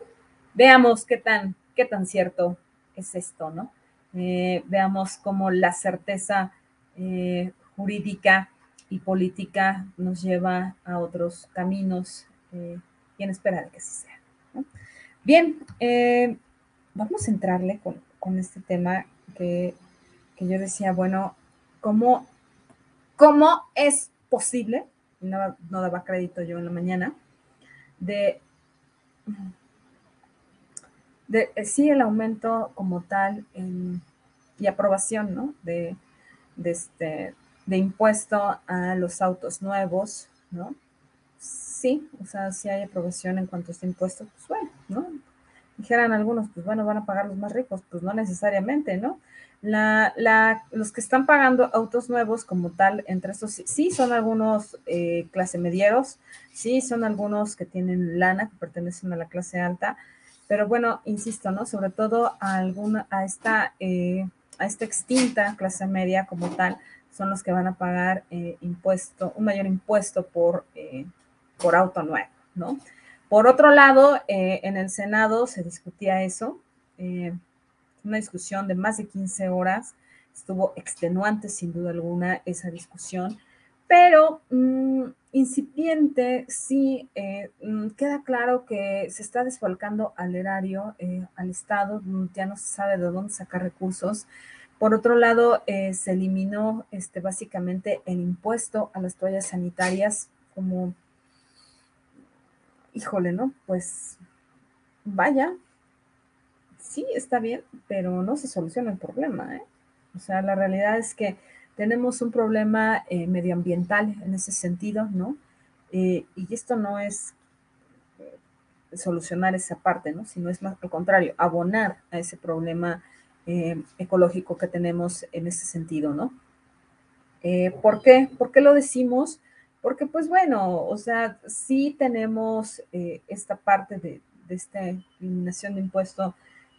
veamos qué tan, qué tan cierto es esto, ¿no? Eh, veamos cómo la certeza eh, jurídica y política nos lleva a otros caminos y en esperar que así sea. Bien, vamos a entrarle con, este tema que, que, yo decía, bueno, ¿cómo, cómo es posible? No, no daba crédito yo en la mañana, de de, eh, sí el aumento como tal y aprobación ¿no? de, de, este, de impuesto a los autos nuevos, ¿no? Sí, o sea, si hay aprobación en cuanto a este impuesto, pues bueno, ¿no? Dijeran algunos, pues bueno, van a pagar los más ricos, pues no necesariamente, ¿no? La, la, los que están pagando autos nuevos como tal, entre estos, sí son algunos eh, clase medieros, sí son algunos que tienen lana, que pertenecen a la clase alta, pero bueno, insisto, ¿no? Sobre todo a alguna, a esta, eh, a esta extinta clase media como tal, son los que van a pagar eh, impuesto, un mayor impuesto por, eh, por auto nuevo, ¿no? Por otro lado, en el Senado se discutía eso, una discusión de más de 15 horas, estuvo extenuante sin duda alguna esa discusión, pero mm, incipiente, sí, eh, mm, queda claro que se está desfalcando al erario, eh, al Estado, mm, ya no se sabe de dónde sacar recursos. Por otro lado, eh, se eliminó este, básicamente el impuesto a las toallas sanitarias como, híjole, ¿no? Pues vaya, sí, está bien, pero no se soluciona el problema, ¿eh? O sea, la realidad es que tenemos un problema eh, medioambiental en ese sentido, ¿no? Eh, y esto no es eh, solucionar esa parte, ¿no? Sino es más al contrario, abonar a ese problema ecológico que tenemos en ese sentido, ¿no? ¿Por qué? ¿Por qué lo decimos? Porque, pues bueno, o sea, sí tenemos esta parte de, esta eliminación de impuesto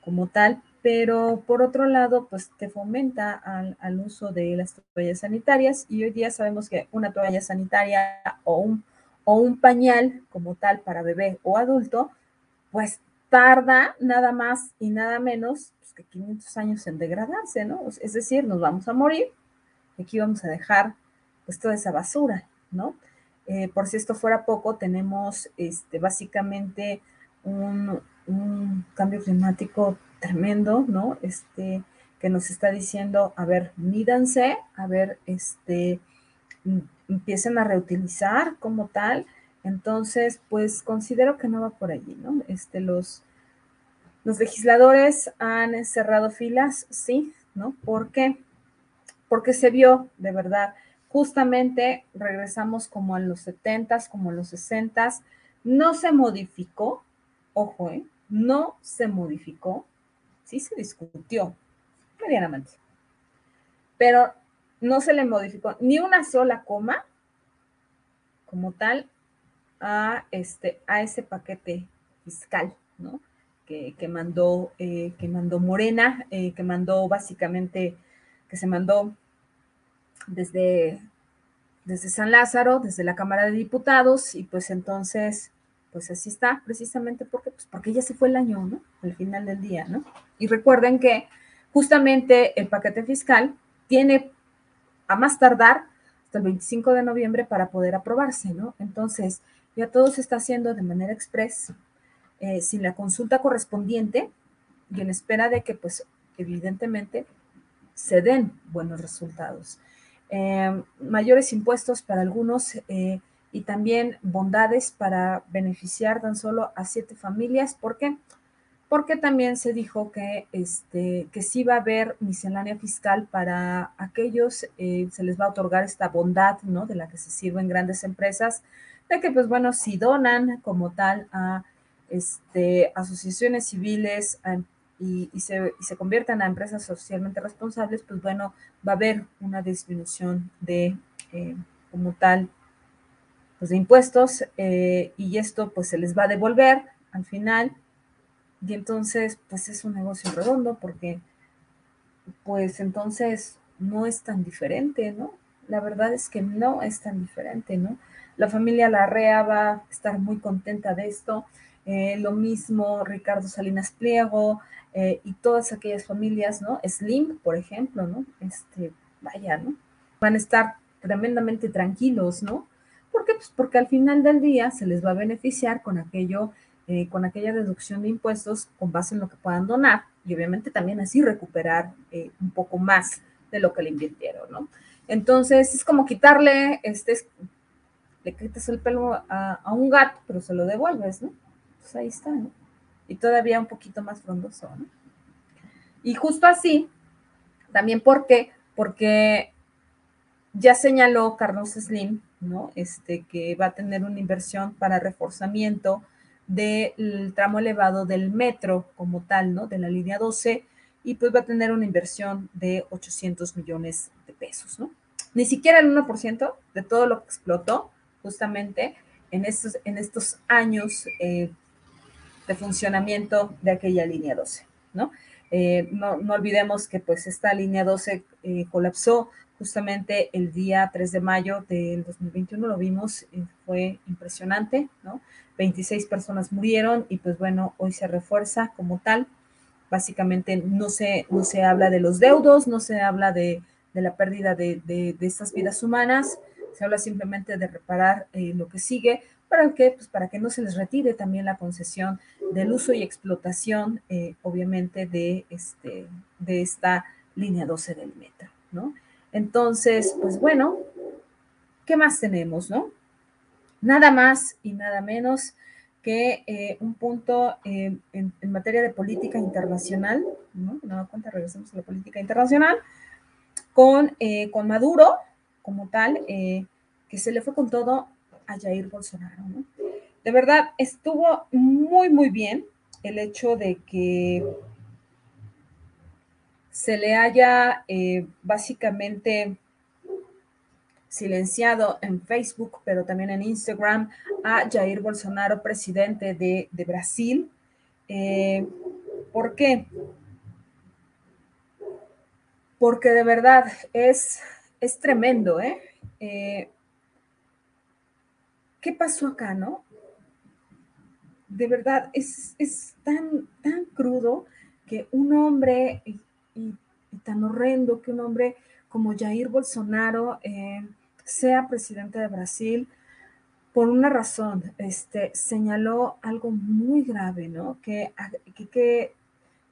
como tal, pero por otro lado, pues te fomenta al, uso de las toallas sanitarias y hoy día sabemos que una toalla sanitaria o un, o un pañal como tal para bebé o adulto, pues tarda nada más y nada menos pues, que 500 años en degradarse, ¿no? Es decir, nos vamos a morir y aquí vamos a dejar pues toda esa basura, ¿no? Eh, por si esto fuera poco, tenemos este, básicamente un, cambio climático tremendo, ¿no? Este, que nos está diciendo, a ver, mídanse, a ver, este, empiecen a reutilizar como tal. Entonces, pues considero que no va por allí, ¿no? Este, los, los legisladores han cerrado filas, sí, ¿no? ¿Por qué? Porque se vio, de verdad, justamente regresamos como a los 70s, como a los 60s, no se modificó, ojo, ¿eh? no se modificó, sí se discutió medianamente, pero no se le modificó ni una sola coma como tal a, este, a ese paquete fiscal, ¿no? Que, mandó, eh, que mandó Morena, eh, que mandó básicamente, que se mandó desde, desde San Lázaro, desde la Cámara de Diputados, y pues entonces pues así está, precisamente porque, pues porque ya se fue el año, ¿no? Al final del día, ¿no? Y recuerden que justamente el paquete fiscal tiene a más tardar hasta el 25 de noviembre para poder aprobarse, ¿no? Entonces, ya todo se está haciendo de manera express, eh, sin la consulta correspondiente y en espera de que, pues, evidentemente, se den buenos resultados. Eh, mayores impuestos para algunos. Eh, y también bondades para beneficiar tan solo a siete familias. ¿Por qué? Porque también se dijo que, este, que sí va a haber miscelánea fiscal para aquellos, eh, se les va a otorgar esta bondad, ¿no? De la que se sirven grandes empresas, de que, pues bueno, si donan como tal a este, asociaciones civiles, a, y, se, conviertan a empresas socialmente responsables, pues bueno, va a haber una disminución de, eh, como tal, pues de impuestos eh, y esto pues se les va a devolver al final y entonces pues es un negocio redondo porque pues entonces no es tan diferente, ¿no? La verdad es que no es tan diferente, ¿no? La familia Larrea va a estar muy contenta de esto. Eh, lo mismo Ricardo Salinas Pliego eh, y todas aquellas familias, ¿no? Slim, por ejemplo, ¿no? Este, vaya, ¿no? Van a estar tremendamente tranquilos, ¿no? ¿Por qué? Pues porque al final del día se les va a beneficiar con aquello, eh, con aquella deducción de impuestos con base en lo que puedan donar y obviamente también así recuperar un poco más de lo que le invirtieron, ¿no? Entonces es como quitarle, este, le quitas el pelo a, un gato, pero se lo devuelves, ¿no? Pues ahí está, ¿no? Y todavía un poquito más frondoso, ¿no? Y justo así, también porque, porque ya señaló Carlos Slim, ¿no? Este, que va a tener una inversión para reforzamiento del tramo elevado del metro como tal, ¿no? De la línea 12, y pues va a tener una inversión de 800 millones de pesos, ¿no? Ni siquiera el 1% de todo lo que explotó justamente en estos, en estos años eh, de funcionamiento de aquella línea 12, ¿no? Eh, no, no, olvidemos que pues esta línea 12 eh, colapsó justamente el día 3 de mayo del 2021, lo vimos, fue impresionante, ¿no? 26 personas murieron y pues bueno, hoy se refuerza como tal básicamente no se, no se habla de los deudos, no se habla de, la pérdida de, de, estas vidas humanas, se habla simplemente de reparar eh, lo que sigue, ¿para que Pues para que no se les retire también la concesión del uso y explotación, eh, obviamente, de, este, de esta línea 12 del metro, ¿no? Entonces, pues bueno, ¿qué más tenemos, no? Nada más y nada menos que eh, un punto eh, en, materia de política internacional, ¿no? No cuenta, regresamos a la política internacional, con, eh, con Maduro como tal, que se le fue con todo a Jair Bolsonaro, ¿no? De verdad, estuvo muy, muy bien el hecho de que se le haya básicamente silenciado en Facebook, pero también en Instagram, a Jair Bolsonaro, presidente de, Brasil. Eh, ¿Por qué? Porque de verdad es, es tremendo, ¿eh? ¿eh? qué pasó acá, no? De verdad, es, tan, tan crudo que un hombre y, tan horrendo que un hombre como Jair Bolsonaro eh, sea presidente de Brasil por una razón, este, señaló algo muy grave, ¿no? Que, que,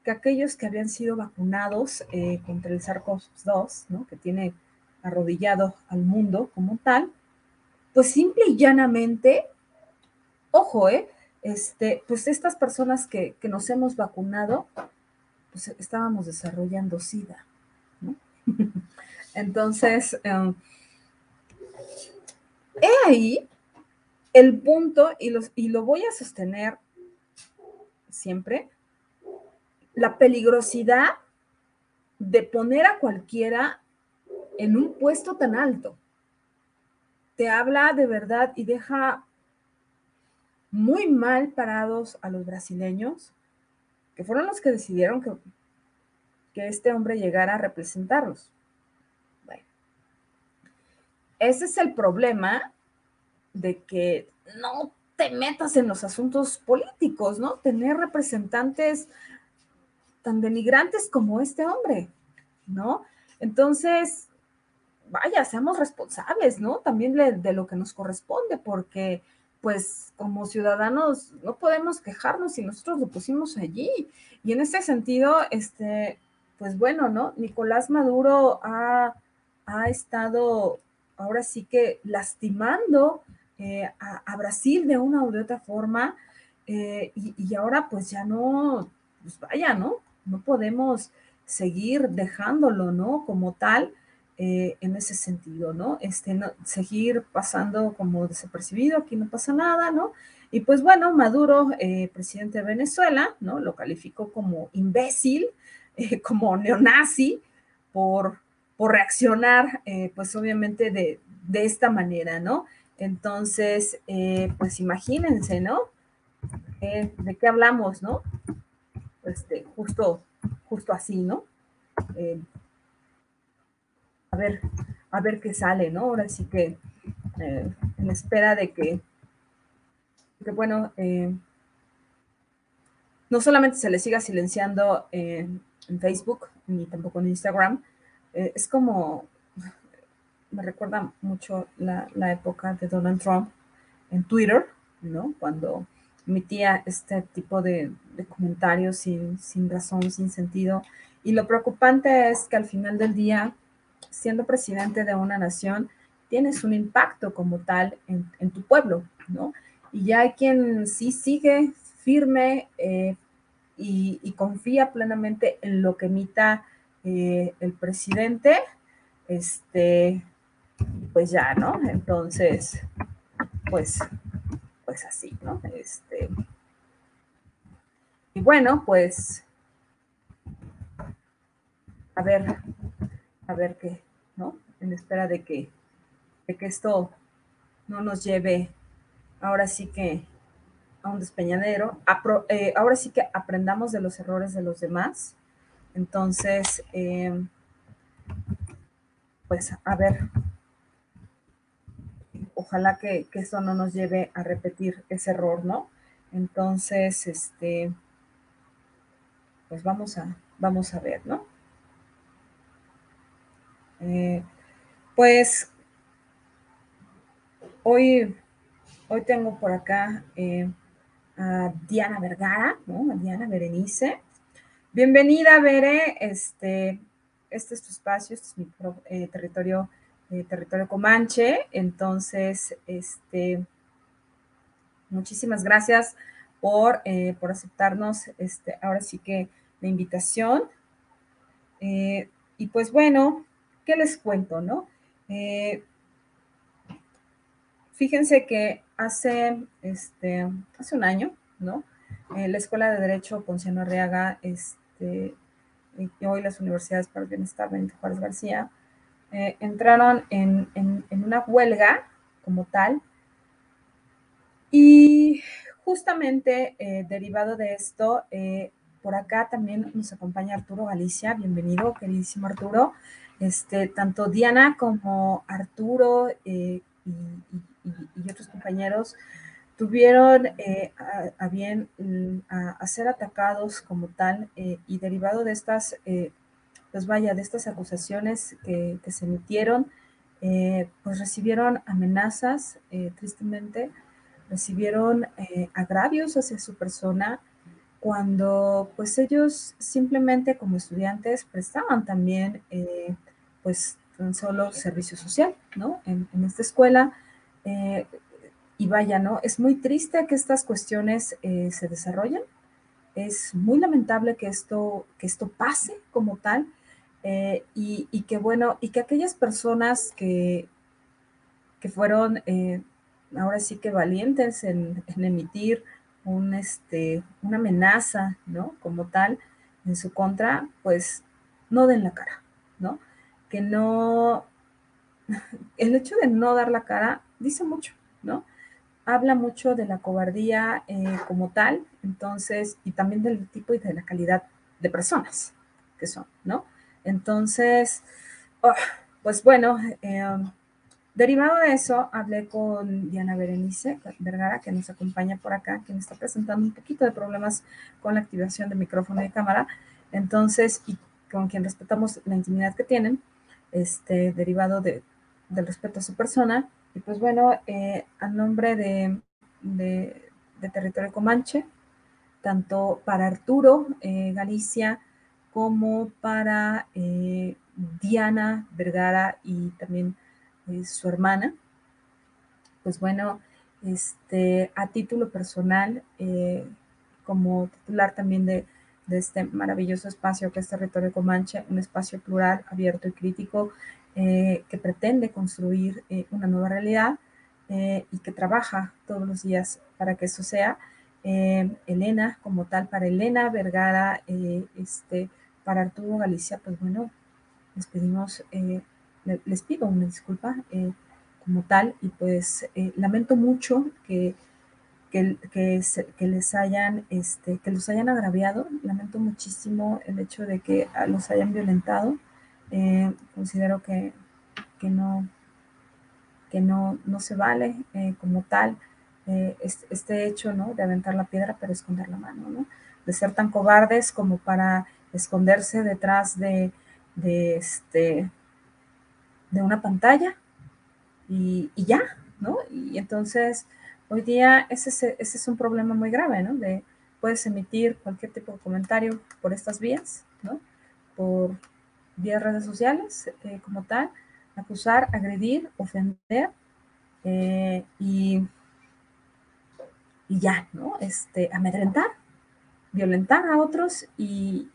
que, aquellos que habían sido vacunados eh, contra el SARS-CoV-2, ¿no? Que tiene arrodillado al mundo como tal, pues simple y llanamente, ojo, ¿eh? Este, pues estas personas que, que nos hemos vacunado, pues estábamos desarrollando SIDA. Entonces, em, He ahí el punto, y, los, y lo voy a sostener siempre, la peligrosidad de poner a cualquiera en un puesto tan alto. Te habla de verdad y deja muy mal parados a los brasileños, que fueron los que decidieron que, que este hombre llegara a representarlos. Ese es el problema de que no te metas en los asuntos políticos, ¿no? Tener representantes tan denigrantes como este hombre, ¿no? Entonces, vaya, seamos responsables, ¿no? También de, lo que nos corresponde, porque pues como ciudadanos no podemos quejarnos si nosotros lo pusimos allí. Y en ese sentido, este, pues bueno, ¿no? Nicolás Maduro ha, ha estado ahora sí que lastimando eh, a, Brasil de una u otra forma eh, y, ahora pues ya no, pues vaya, ¿no? No podemos seguir dejándolo, ¿no? Como tal. Eh, en ese sentido, ¿no? Este, no, seguir pasando como desapercibido, aquí no pasa nada, ¿no? Y pues bueno, Maduro, eh, presidente de Venezuela, ¿no? Lo calificó como imbécil, eh, como neonazi, por, por reaccionar, pues obviamente de, de, esta manera, ¿no? Entonces, pues imagínense, ¿no? ¿De qué hablamos, no? Este, justo, justo así, ¿no? A ver, a ver qué sale, ¿no? Ahora sí que eh, en espera de que, que bueno, eh, no solamente se le siga silenciando en Facebook, ni tampoco en Instagram, eh, es como, me recuerda mucho la, época de Donald Trump en Twitter, ¿no? Cuando emitía este tipo de, de comentarios sin, sin razón, sin sentido. Y lo preocupante es que al final del día, siendo presidente de una nación, tienes un impacto como tal en, tu pueblo, ¿no? Y ya hay quien sí sigue firme eh, y, confía plenamente en lo que emita eh, el presidente, este, pues ya, ¿no? Entonces, pues, pues así, ¿no? Este, y bueno, pues, a ver, a ver qué, ¿no? En espera de que, de que esto no nos lleve ahora sí que a un despeñadero. Eh, ahora sí que aprendamos de los errores de los demás. Entonces, em, pues a ver, ojalá que, que, eso no nos lleve a repetir ese error, ¿no? Entonces, este, pues vamos a, vamos a ver, ¿no? Eh, pues hoy, hoy tengo por acá eh, a Diana Vergara, ¿no? A Diana Berenice. Bienvenida, Bere. Este, este es tu espacio, este es mi eh, territorio, territorio Comanche. Entonces, este, muchísimas gracias por, por aceptarnos, este, ahora sí que la invitación. y pues bueno, ¿qué les cuento, no? Eh, fíjense que hace, este, hace un año, ¿no? Eh, la Escuela de Derecho Ponciano Arriaga, este, y hoy las universidades para el bienestar Benito Juárez García, eh, entraron en, una huelga como tal. Y justamente derivado de esto, por acá también nos acompaña Arturo Galicia. Bienvenido, queridísimo Arturo. Este, tanto Diana como Arturo eh, y, otros compañeros tuvieron eh, a, bien mm, a, ser atacados como tal eh, y derivado de estas, pues vaya, de estas acusaciones que, se emitieron, pues recibieron amenazas, tristemente, recibieron agravios hacia su persona, cuando pues ellos simplemente como estudiantes prestaban también eh, pues tan solo servicio social, ¿no? En, esta escuela. Eh, y vaya, ¿no? Es muy triste que estas cuestiones eh, se desarrollen. Es muy lamentable que esto, que esto pase como tal. y, que bueno, y que aquellas personas que, que fueron ahora sí que valientes en, en emitir un, este, una amenaza, ¿no? Como tal, en su contra, pues no den la cara, ¿no? Que no, el hecho de no dar la cara dice mucho, ¿no? Habla mucho de la cobardía eh, como tal, entonces, y también del tipo y de la calidad de personas que son, ¿no? Entonces, oh, pues bueno, eh, Derivado de eso, hablé con Diana Berenice Vergara, que nos acompaña por acá, que me está presentando un poquito de problemas con la activación de micrófono y cámara. Entonces, y con quien respetamos la intimidad que tienen, este, derivado de, del respeto a su persona. Y pues bueno, eh, a nombre de, de, Territorio Comanche, tanto para Arturo eh, Galicia como para eh, Diana Vergara y también su hermana. Pues bueno, este, a título personal, eh, como titular también de, este maravilloso espacio que es Territorio Comanche, un espacio plural, abierto y crítico, que pretende construir una nueva realidad y que trabaja todos los días para que eso sea. Elena, como tal, para Elena Vergara, este, para Arturo Galicia, pues bueno, les pedimos, les pido una disculpa como tal y pues lamento mucho que que, les hayan, este, que los hayan agraviado. Lamento muchísimo el hecho de que los hayan violentado. Eh, considero que, que, no, que no, no se vale eh, como tal eh, este, hecho ¿no? de aventar la piedra pero esconder la mano, ¿no? de ser tan cobardes como para esconderse detrás de, de, este, de una pantalla y, y ya, ¿no? Y entonces Hoy día ese, es un problema muy grave, ¿no? De, puedes emitir cualquier tipo de comentario por estas vías, ¿no? Por vías redes sociales eh, como tal, acusar, agredir, ofender eh, y, y ya, ¿no? Este, amedrentar, violentar a otros y,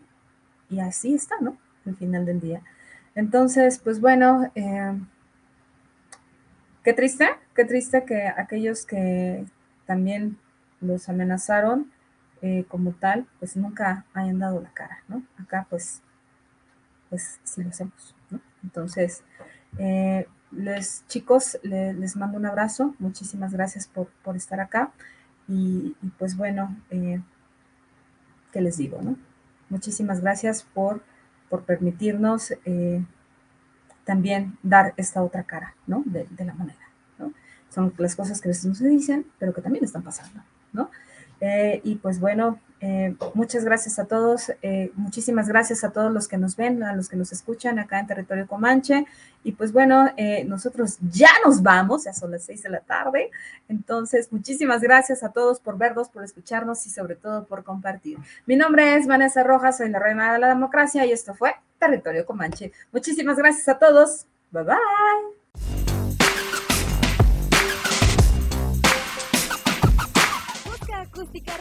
así está, ¿no? Al final del día. Entonces, pues bueno, eh, Qué triste, qué triste que aquellos que también los amenazaron eh, como tal, pues nunca hayan dado la cara, ¿no? Acá pues, pues sí lo hacemos, ¿no? Entonces, eh, les chicos, les mando un abrazo, muchísimas gracias por, estar acá y, pues bueno, eh, ¿qué les digo, no? Muchísimas gracias por, por permitirnos también dar esta otra cara, ¿no? De, la moneda, ¿no? Son las cosas que a veces no se dicen, pero que también están pasando, ¿no? Eh, y pues bueno, eh, muchas gracias a todos, eh, muchísimas gracias a todos los que nos ven, a los que nos escuchan acá en Territorio Comanche. Y pues bueno, nosotros ya nos vamos, ya son las seis de la tarde. Entonces, muchísimas gracias a todos por vernos, por escucharnos y sobre todo por compartir. Mi nombre es Vanessa Rojas, soy la reina de la democracia y esto fue Territorio Comanche. Muchísimas gracias a todos. Bye bye.